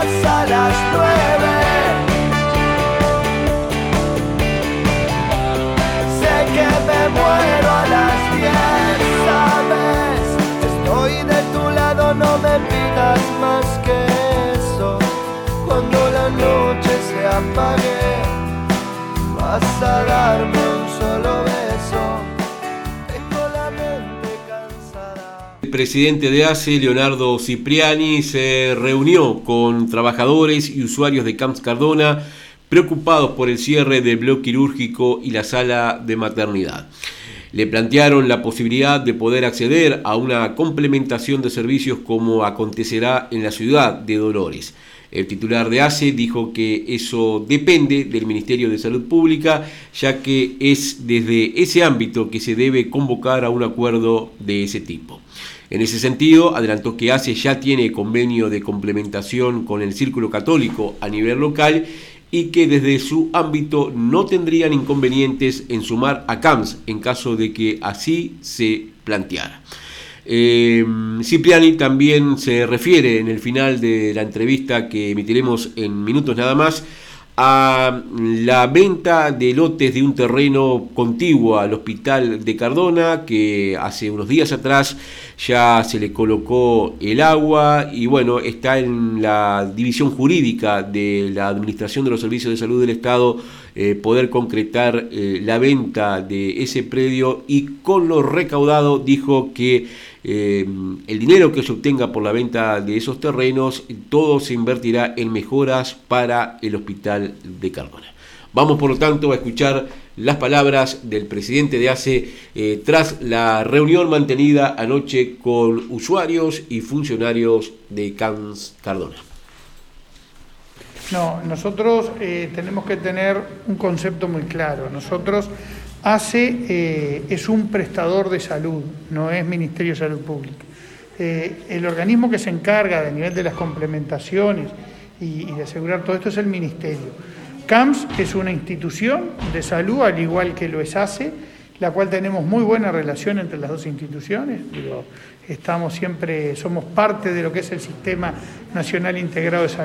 a las nueve. Sé que me muero a las diez, sabes. Estoy de tu lado, no me pidas más que eso. Cuando la noche se apague, presidente de ACE, Leonardo Cipriani, se reunió con trabajadores y usuarios de Camps Cardona preocupados por el cierre del bloque quirúrgico y la sala de maternidad. Le plantearon la posibilidad de poder acceder a una complementación de servicios como acontecerá en la ciudad de Dolores. El titular de ACE dijo que eso depende del Ministerio de Salud Pública, ya que es desde ese ámbito que se debe convocar a un acuerdo de ese tipo. En ese sentido, adelantó que ACE ya tiene convenio de complementación con el Círculo Católico a nivel local y que desde su ámbito no tendrían inconvenientes en sumar a CAMS en caso de que así se planteara. Eh, Cipriani también se refiere en el final de la entrevista que emitiremos en minutos nada más a la venta de lotes de un terreno contiguo al hospital de Cardona, que hace unos días atrás ya se le colocó el agua y bueno, está en la división jurídica de la Administración de los Servicios de Salud del Estado eh, poder concretar eh, la venta de ese predio y con lo recaudado dijo que eh, el dinero que se obtenga por la venta de esos terrenos, todo se invertirá en mejoras para el hospital de Cardona. Vamos por lo tanto a escuchar las palabras del presidente de ACE eh, tras la reunión mantenida anoche con usuarios y funcionarios de CANS Cardona. No, nosotros eh, tenemos que tener un concepto muy claro. Nosotros ACE eh, es un prestador de salud, no es Ministerio de Salud Pública. Eh, el organismo que se encarga de nivel de las complementaciones y, de asegurar todo esto es el Ministerio. CAMS es una institución de salud, al igual que lo es ACE, la cual tenemos muy buena relación entre las dos instituciones. Estamos siempre, somos parte de lo que es el Sistema Nacional Integrado de Salud.